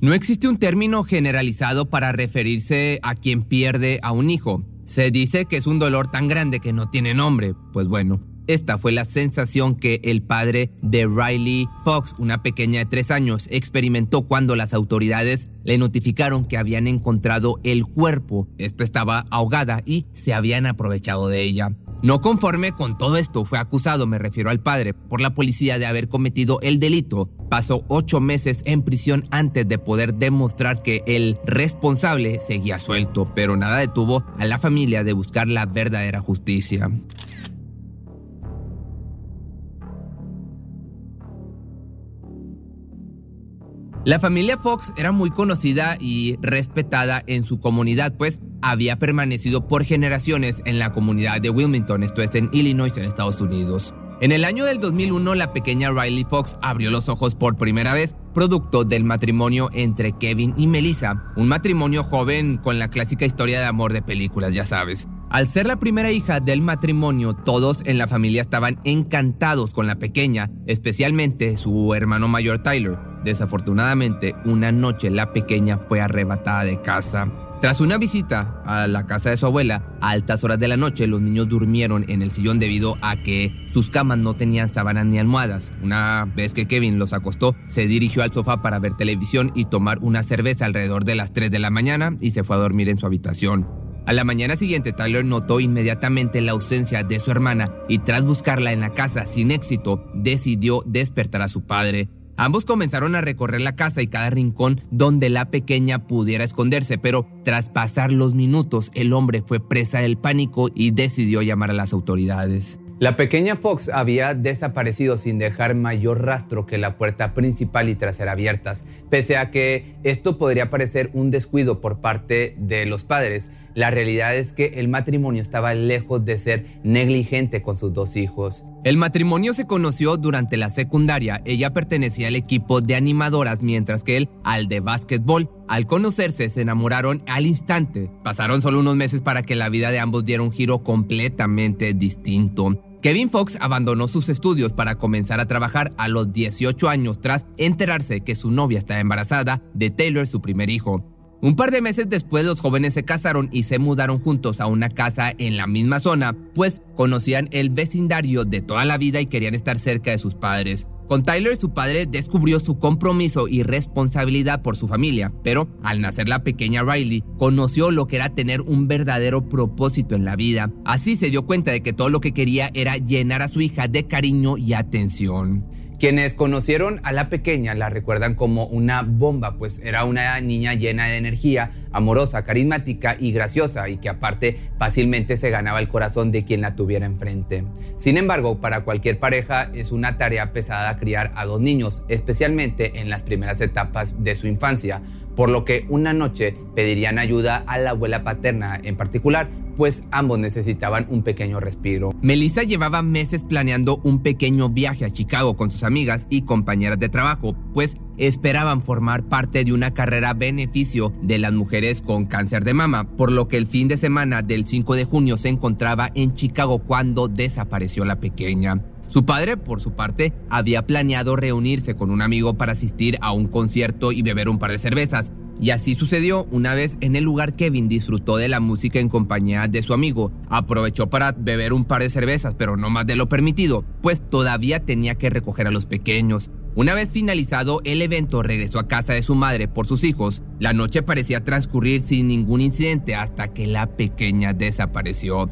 No existe un término generalizado para referirse a quien pierde a un hijo. Se dice que es un dolor tan grande que no tiene nombre. Pues bueno, esta fue la sensación que el padre de Riley Fox, una pequeña de tres años, experimentó cuando las autoridades le notificaron que habían encontrado el cuerpo. Esta estaba ahogada y se habían aprovechado de ella. No conforme con todo esto, fue acusado, me refiero al padre, por la policía de haber cometido el delito. Pasó ocho meses en prisión antes de poder demostrar que el responsable seguía suelto, pero nada detuvo a la familia de buscar la verdadera justicia. La familia Fox era muy conocida y respetada en su comunidad, pues había permanecido por generaciones en la comunidad de Wilmington, esto es en Illinois, en Estados Unidos. En el año del 2001, la pequeña Riley Fox abrió los ojos por primera vez, producto del matrimonio entre Kevin y Melissa, un matrimonio joven con la clásica historia de amor de películas, ya sabes. Al ser la primera hija del matrimonio, todos en la familia estaban encantados con la pequeña, especialmente su hermano mayor Tyler. Desafortunadamente, una noche la pequeña fue arrebatada de casa. Tras una visita a la casa de su abuela, a altas horas de la noche los niños durmieron en el sillón debido a que sus camas no tenían sábanas ni almohadas. Una vez que Kevin los acostó, se dirigió al sofá para ver televisión y tomar una cerveza alrededor de las 3 de la mañana y se fue a dormir en su habitación. A la mañana siguiente, Tyler notó inmediatamente la ausencia de su hermana y tras buscarla en la casa sin éxito, decidió despertar a su padre. Ambos comenzaron a recorrer la casa y cada rincón donde la pequeña pudiera esconderse, pero tras pasar los minutos el hombre fue presa del pánico y decidió llamar a las autoridades. La pequeña Fox había desaparecido sin dejar mayor rastro que la puerta principal y trasera abiertas, pese a que esto podría parecer un descuido por parte de los padres. La realidad es que el matrimonio estaba lejos de ser negligente con sus dos hijos. El matrimonio se conoció durante la secundaria. Ella pertenecía al equipo de animadoras, mientras que él al de básquetbol. Al conocerse, se enamoraron al instante. Pasaron solo unos meses para que la vida de ambos diera un giro completamente distinto. Kevin Fox abandonó sus estudios para comenzar a trabajar a los 18 años tras enterarse que su novia estaba embarazada de Taylor, su primer hijo. Un par de meses después los jóvenes se casaron y se mudaron juntos a una casa en la misma zona, pues conocían el vecindario de toda la vida y querían estar cerca de sus padres. Con Tyler su padre descubrió su compromiso y responsabilidad por su familia, pero al nacer la pequeña Riley conoció lo que era tener un verdadero propósito en la vida. Así se dio cuenta de que todo lo que quería era llenar a su hija de cariño y atención. Quienes conocieron a la pequeña la recuerdan como una bomba, pues era una niña llena de energía, amorosa, carismática y graciosa, y que aparte fácilmente se ganaba el corazón de quien la tuviera enfrente. Sin embargo, para cualquier pareja es una tarea pesada criar a dos niños, especialmente en las primeras etapas de su infancia, por lo que una noche pedirían ayuda a la abuela paterna en particular pues ambos necesitaban un pequeño respiro. Melissa llevaba meses planeando un pequeño viaje a Chicago con sus amigas y compañeras de trabajo, pues esperaban formar parte de una carrera beneficio de las mujeres con cáncer de mama, por lo que el fin de semana del 5 de junio se encontraba en Chicago cuando desapareció la pequeña. Su padre, por su parte, había planeado reunirse con un amigo para asistir a un concierto y beber un par de cervezas, y así sucedió una vez en el lugar Kevin disfrutó de la música en compañía de su amigo. Aprovechó para beber un par de cervezas, pero no más de lo permitido, pues todavía tenía que recoger a los pequeños. Una vez finalizado el evento, regresó a casa de su madre por sus hijos. La noche parecía transcurrir sin ningún incidente hasta que la pequeña desapareció.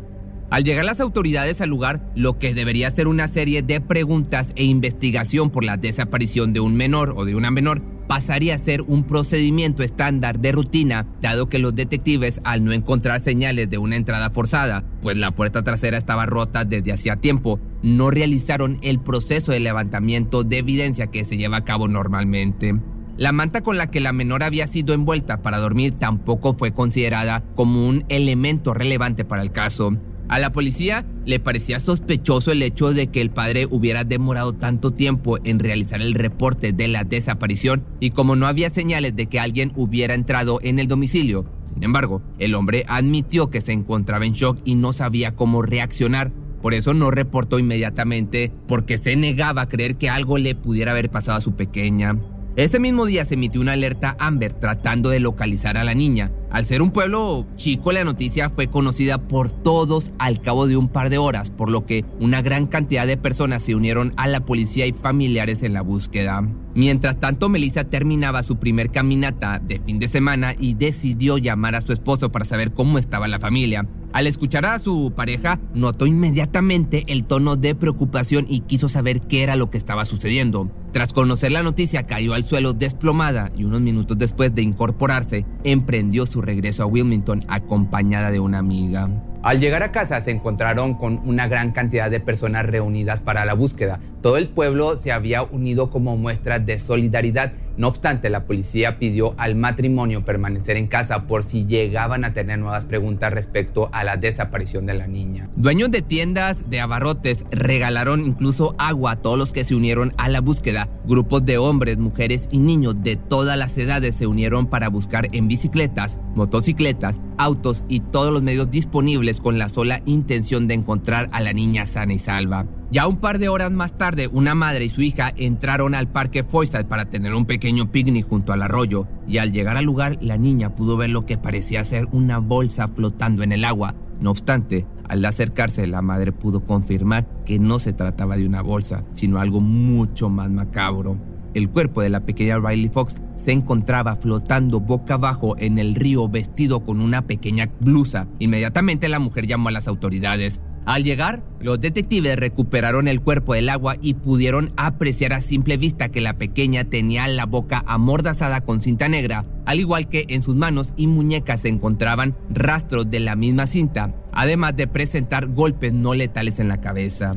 Al llegar las autoridades al lugar, lo que debería ser una serie de preguntas e investigación por la desaparición de un menor o de una menor pasaría a ser un procedimiento estándar de rutina, dado que los detectives, al no encontrar señales de una entrada forzada, pues la puerta trasera estaba rota desde hacía tiempo, no realizaron el proceso de levantamiento de evidencia que se lleva a cabo normalmente. La manta con la que la menor había sido envuelta para dormir tampoco fue considerada como un elemento relevante para el caso. A la policía le parecía sospechoso el hecho de que el padre hubiera demorado tanto tiempo en realizar el reporte de la desaparición y como no había señales de que alguien hubiera entrado en el domicilio. Sin embargo, el hombre admitió que se encontraba en shock y no sabía cómo reaccionar. Por eso no reportó inmediatamente porque se negaba a creer que algo le pudiera haber pasado a su pequeña. Ese mismo día se emitió una alerta Amber tratando de localizar a la niña. Al ser un pueblo chico, la noticia fue conocida por todos al cabo de un par de horas, por lo que una gran cantidad de personas se unieron a la policía y familiares en la búsqueda. Mientras tanto, Melissa terminaba su primer caminata de fin de semana y decidió llamar a su esposo para saber cómo estaba la familia. Al escuchar a su pareja, notó inmediatamente el tono de preocupación y quiso saber qué era lo que estaba sucediendo. Tras conocer la noticia, cayó al suelo desplomada y unos minutos después de incorporarse, emprendió su regreso a Wilmington acompañada de una amiga. Al llegar a casa se encontraron con una gran cantidad de personas reunidas para la búsqueda. Todo el pueblo se había unido como muestra de solidaridad. No obstante, la policía pidió al matrimonio permanecer en casa por si llegaban a tener nuevas preguntas respecto a la desaparición de la niña. Dueños de tiendas de abarrotes regalaron incluso agua a todos los que se unieron a la búsqueda. Grupos de hombres, mujeres y niños de todas las edades se unieron para buscar en bicicletas, motocicletas, autos y todos los medios disponibles con la sola intención de encontrar a la niña sana y salva. Ya un par de horas más tarde, una madre y su hija entraron al parque Foyside para tener un pequeño picnic junto al arroyo, y al llegar al lugar, la niña pudo ver lo que parecía ser una bolsa flotando en el agua. No obstante, al acercarse, la madre pudo confirmar que no se trataba de una bolsa, sino algo mucho más macabro. El cuerpo de la pequeña Riley Fox se encontraba flotando boca abajo en el río vestido con una pequeña blusa. Inmediatamente la mujer llamó a las autoridades. Al llegar, los detectives recuperaron el cuerpo del agua y pudieron apreciar a simple vista que la pequeña tenía la boca amordazada con cinta negra, al igual que en sus manos y muñecas se encontraban rastros de la misma cinta, además de presentar golpes no letales en la cabeza.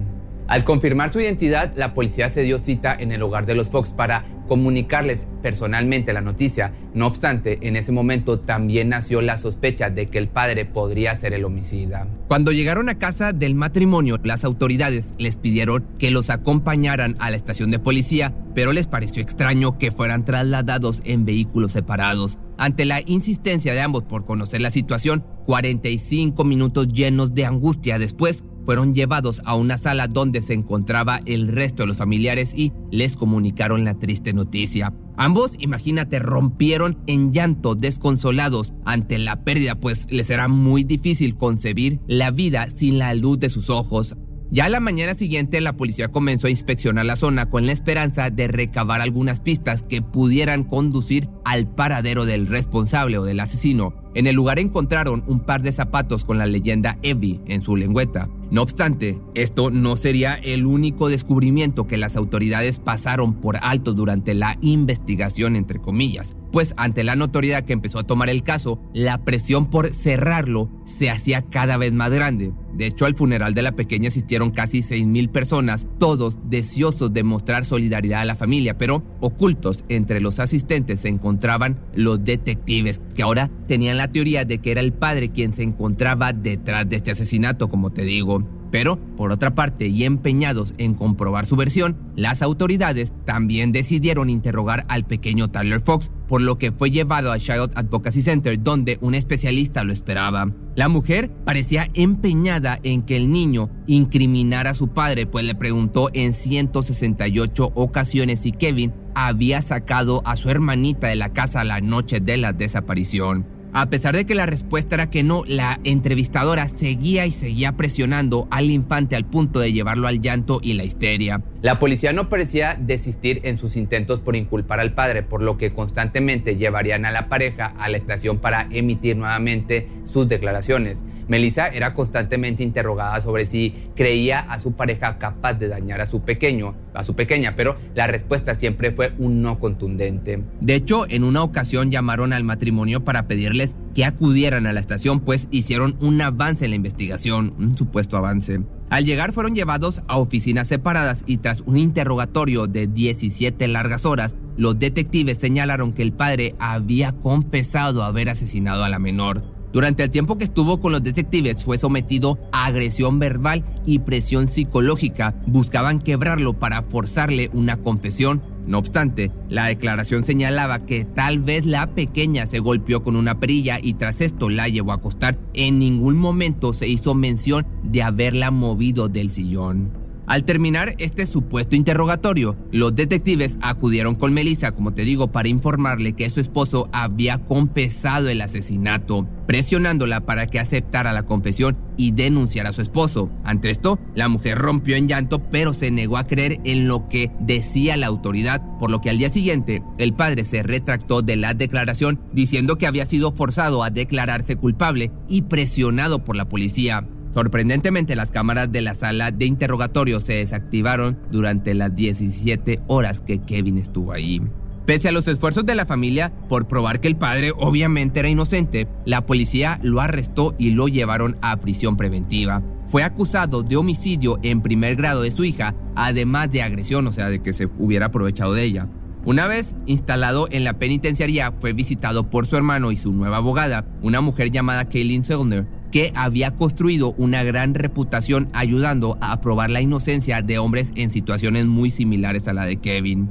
Al confirmar su identidad, la policía se dio cita en el hogar de los Fox para comunicarles personalmente la noticia. No obstante, en ese momento también nació la sospecha de que el padre podría ser el homicida. Cuando llegaron a casa del matrimonio, las autoridades les pidieron que los acompañaran a la estación de policía, pero les pareció extraño que fueran trasladados en vehículos separados. Ante la insistencia de ambos por conocer la situación, 45 minutos llenos de angustia después, fueron llevados a una sala donde se encontraba el resto de los familiares y les comunicaron la triste noticia. Ambos, imagínate, rompieron en llanto desconsolados ante la pérdida, pues les era muy difícil concebir la vida sin la luz de sus ojos. Ya a la mañana siguiente la policía comenzó a inspeccionar la zona con la esperanza de recabar algunas pistas que pudieran conducir al paradero del responsable o del asesino. En el lugar encontraron un par de zapatos con la leyenda Evie en su lengüeta. No obstante, esto no sería el único descubrimiento que las autoridades pasaron por alto durante la investigación, entre comillas, pues ante la notoriedad que empezó a tomar el caso, la presión por cerrarlo se hacía cada vez más grande. De hecho, al funeral de la pequeña asistieron casi 6.000 personas, todos deseosos de mostrar solidaridad a la familia, pero ocultos entre los asistentes se encontraban los detectives, que ahora tenían la teoría de que era el padre quien se encontraba detrás de este asesinato, como te digo. Pero, por otra parte, y empeñados en comprobar su versión, las autoridades también decidieron interrogar al pequeño Tyler Fox, por lo que fue llevado al Child Advocacy Center, donde un especialista lo esperaba. La mujer parecía empeñada en que el niño incriminara a su padre, pues le preguntó en 168 ocasiones si Kevin había sacado a su hermanita de la casa la noche de la desaparición. A pesar de que la respuesta era que no, la entrevistadora seguía y seguía presionando al infante al punto de llevarlo al llanto y la histeria. La policía no parecía desistir en sus intentos por inculpar al padre, por lo que constantemente llevarían a la pareja a la estación para emitir nuevamente sus declaraciones. Melissa era constantemente interrogada sobre si creía a su pareja capaz de dañar a su pequeño, a su pequeña, pero la respuesta siempre fue un no contundente. De hecho, en una ocasión llamaron al matrimonio para pedirles que acudieran a la estación, pues hicieron un avance en la investigación, un supuesto avance. Al llegar fueron llevados a oficinas separadas y tras un interrogatorio de 17 largas horas, los detectives señalaron que el padre había confesado haber asesinado a la menor. Durante el tiempo que estuvo con los detectives fue sometido a agresión verbal y presión psicológica. Buscaban quebrarlo para forzarle una confesión. No obstante, la declaración señalaba que tal vez la pequeña se golpeó con una perilla y tras esto la llevó a acostar. En ningún momento se hizo mención de haberla movido del sillón. Al terminar este supuesto interrogatorio, los detectives acudieron con Melissa, como te digo, para informarle que su esposo había confesado el asesinato, presionándola para que aceptara la confesión y denunciara a su esposo. Ante esto, la mujer rompió en llanto, pero se negó a creer en lo que decía la autoridad, por lo que al día siguiente el padre se retractó de la declaración diciendo que había sido forzado a declararse culpable y presionado por la policía. Sorprendentemente, las cámaras de la sala de interrogatorio se desactivaron durante las 17 horas que Kevin estuvo ahí. Pese a los esfuerzos de la familia por probar que el padre obviamente era inocente, la policía lo arrestó y lo llevaron a prisión preventiva. Fue acusado de homicidio en primer grado de su hija, además de agresión, o sea, de que se hubiera aprovechado de ella. Una vez instalado en la penitenciaría, fue visitado por su hermano y su nueva abogada, una mujer llamada Kaylin Sellner, que había construido una gran reputación ayudando a probar la inocencia de hombres en situaciones muy similares a la de Kevin.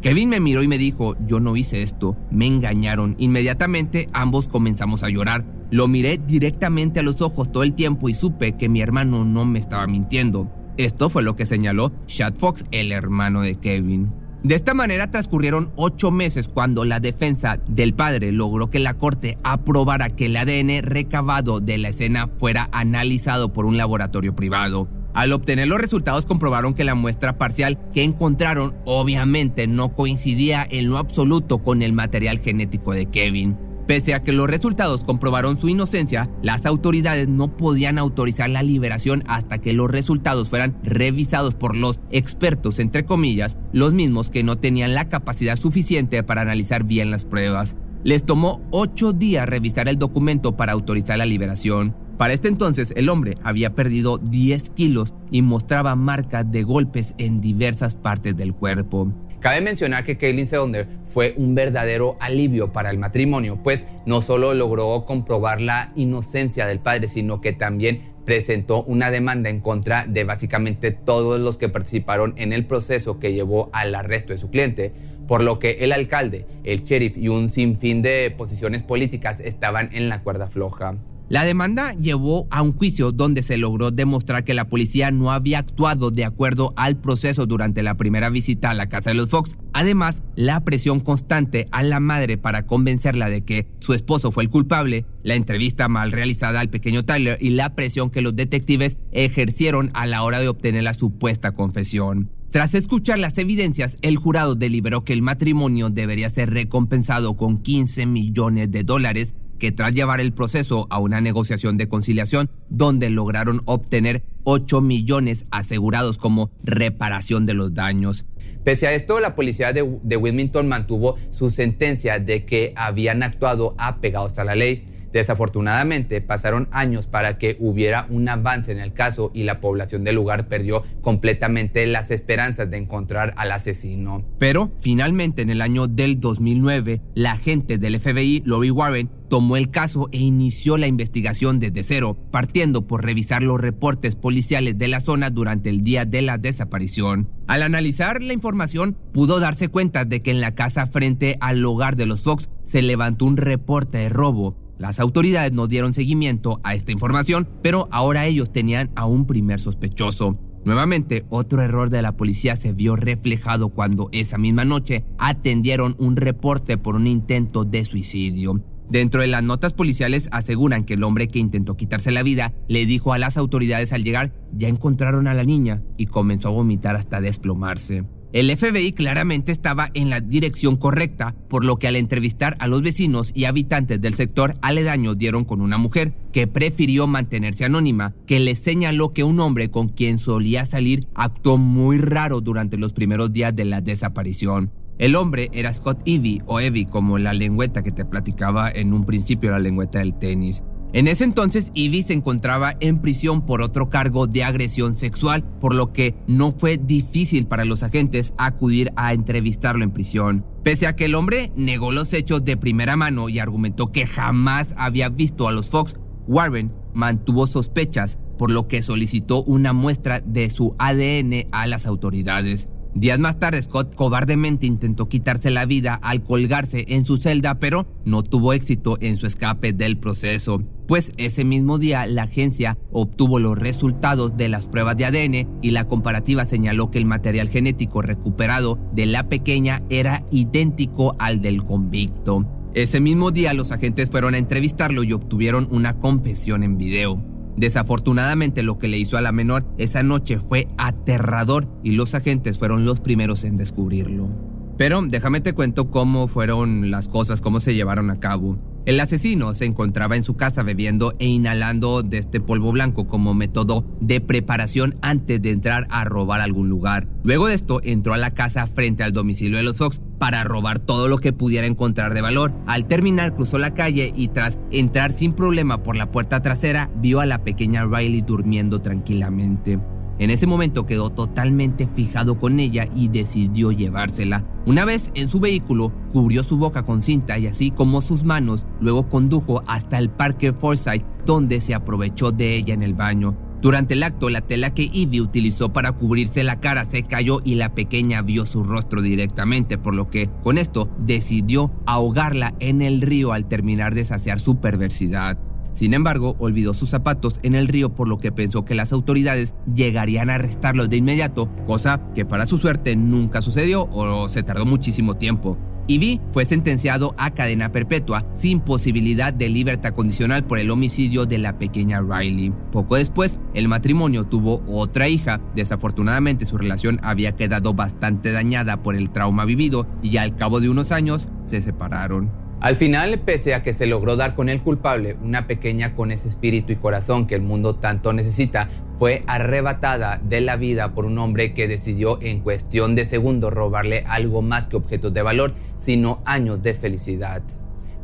Kevin me miró y me dijo, yo no hice esto, me engañaron. Inmediatamente ambos comenzamos a llorar. Lo miré directamente a los ojos todo el tiempo y supe que mi hermano no me estaba mintiendo. Esto fue lo que señaló Chad Fox, el hermano de Kevin. De esta manera transcurrieron ocho meses cuando la defensa del padre logró que la corte aprobara que el ADN recabado de la escena fuera analizado por un laboratorio privado. Al obtener los resultados comprobaron que la muestra parcial que encontraron obviamente no coincidía en lo absoluto con el material genético de Kevin. Pese a que los resultados comprobaron su inocencia, las autoridades no podían autorizar la liberación hasta que los resultados fueran revisados por los expertos, entre comillas, los mismos que no tenían la capacidad suficiente para analizar bien las pruebas. Les tomó ocho días revisar el documento para autorizar la liberación. Para este entonces, el hombre había perdido 10 kilos y mostraba marcas de golpes en diversas partes del cuerpo. Cabe mencionar que Kaylin Sonder fue un verdadero alivio para el matrimonio, pues no solo logró comprobar la inocencia del padre, sino que también presentó una demanda en contra de básicamente todos los que participaron en el proceso que llevó al arresto de su cliente, por lo que el alcalde, el sheriff y un sinfín de posiciones políticas estaban en la cuerda floja. La demanda llevó a un juicio donde se logró demostrar que la policía no había actuado de acuerdo al proceso durante la primera visita a la casa de los Fox. Además, la presión constante a la madre para convencerla de que su esposo fue el culpable, la entrevista mal realizada al pequeño Tyler y la presión que los detectives ejercieron a la hora de obtener la supuesta confesión. Tras escuchar las evidencias, el jurado deliberó que el matrimonio debería ser recompensado con 15 millones de dólares que tras llevar el proceso a una negociación de conciliación donde lograron obtener 8 millones asegurados como reparación de los daños. Pese a esto, la policía de, Wilmington mantuvo su sentencia de que habían actuado apegados a la ley. Desafortunadamente, pasaron años para que hubiera un avance en el caso y la población del lugar perdió completamente las esperanzas de encontrar al asesino. Pero finalmente, en el año del 2009, la agente del FBI, Lori Warren, tomó el caso e inició la investigación desde cero, partiendo por revisar los reportes policiales de la zona durante el día de la desaparición. Al analizar la información, pudo darse cuenta de que en la casa frente al hogar de los Fox se levantó un reporte de robo, las autoridades no dieron seguimiento a esta información, pero ahora ellos tenían a un primer sospechoso. Nuevamente, otro error de la policía se vio reflejado cuando esa misma noche atendieron un reporte por un intento de suicidio. Dentro de las notas policiales aseguran que el hombre que intentó quitarse la vida le dijo a las autoridades al llegar, ya encontraron a la niña y comenzó a vomitar hasta desplomarse. El FBI claramente estaba en la dirección correcta, por lo que al entrevistar a los vecinos y habitantes del sector aledaño dieron con una mujer que prefirió mantenerse anónima, que le señaló que un hombre con quien solía salir actuó muy raro durante los primeros días de la desaparición. El hombre era Scott Evie o Evie como la lengüeta que te platicaba en un principio la lengüeta del tenis. En ese entonces, Ivy se encontraba en prisión por otro cargo de agresión sexual, por lo que no fue difícil para los agentes acudir a entrevistarlo en prisión. Pese a que el hombre negó los hechos de primera mano y argumentó que jamás había visto a los Fox, Warren mantuvo sospechas, por lo que solicitó una muestra de su ADN a las autoridades. Días más tarde, Scott cobardemente intentó quitarse la vida al colgarse en su celda, pero no tuvo éxito en su escape del proceso. Pues ese mismo día la agencia obtuvo los resultados de las pruebas de ADN y la comparativa señaló que el material genético recuperado de la pequeña era idéntico al del convicto. Ese mismo día los agentes fueron a entrevistarlo y obtuvieron una confesión en video. Desafortunadamente lo que le hizo a la menor esa noche fue aterrador y los agentes fueron los primeros en descubrirlo. Pero déjame te cuento cómo fueron las cosas, cómo se llevaron a cabo. El asesino se encontraba en su casa bebiendo e inhalando de este polvo blanco como método de preparación antes de entrar a robar algún lugar. Luego de esto entró a la casa frente al domicilio de los Fox para robar todo lo que pudiera encontrar de valor. Al terminar cruzó la calle y tras entrar sin problema por la puerta trasera vio a la pequeña Riley durmiendo tranquilamente. En ese momento quedó totalmente fijado con ella y decidió llevársela. Una vez en su vehículo, cubrió su boca con cinta y así como sus manos, luego condujo hasta el parque Forsyth, donde se aprovechó de ella en el baño. Durante el acto, la tela que Ivy utilizó para cubrirse la cara se cayó y la pequeña vio su rostro directamente, por lo que con esto decidió ahogarla en el río al terminar de saciar su perversidad. Sin embargo, olvidó sus zapatos en el río por lo que pensó que las autoridades llegarían a arrestarlo de inmediato, cosa que para su suerte nunca sucedió o se tardó muchísimo tiempo. Ivy fue sentenciado a cadena perpetua sin posibilidad de libertad condicional por el homicidio de la pequeña Riley. Poco después, el matrimonio tuvo otra hija. Desafortunadamente, su relación había quedado bastante dañada por el trauma vivido y al cabo de unos años se separaron. Al final, pese a que se logró dar con el culpable, una pequeña con ese espíritu y corazón que el mundo tanto necesita, fue arrebatada de la vida por un hombre que decidió en cuestión de segundos robarle algo más que objetos de valor, sino años de felicidad.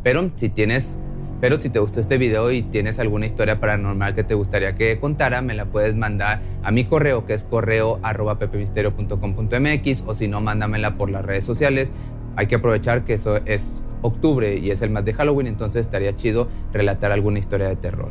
Pero si tienes pero si te gustó este video y tienes alguna historia paranormal que te gustaría que contara, me la puedes mandar a mi correo que es correo arroba pepemisterio.com.mx o si no, mándamela por las redes sociales. Hay que aprovechar que eso es octubre y es el más de Halloween, entonces estaría chido relatar alguna historia de terror.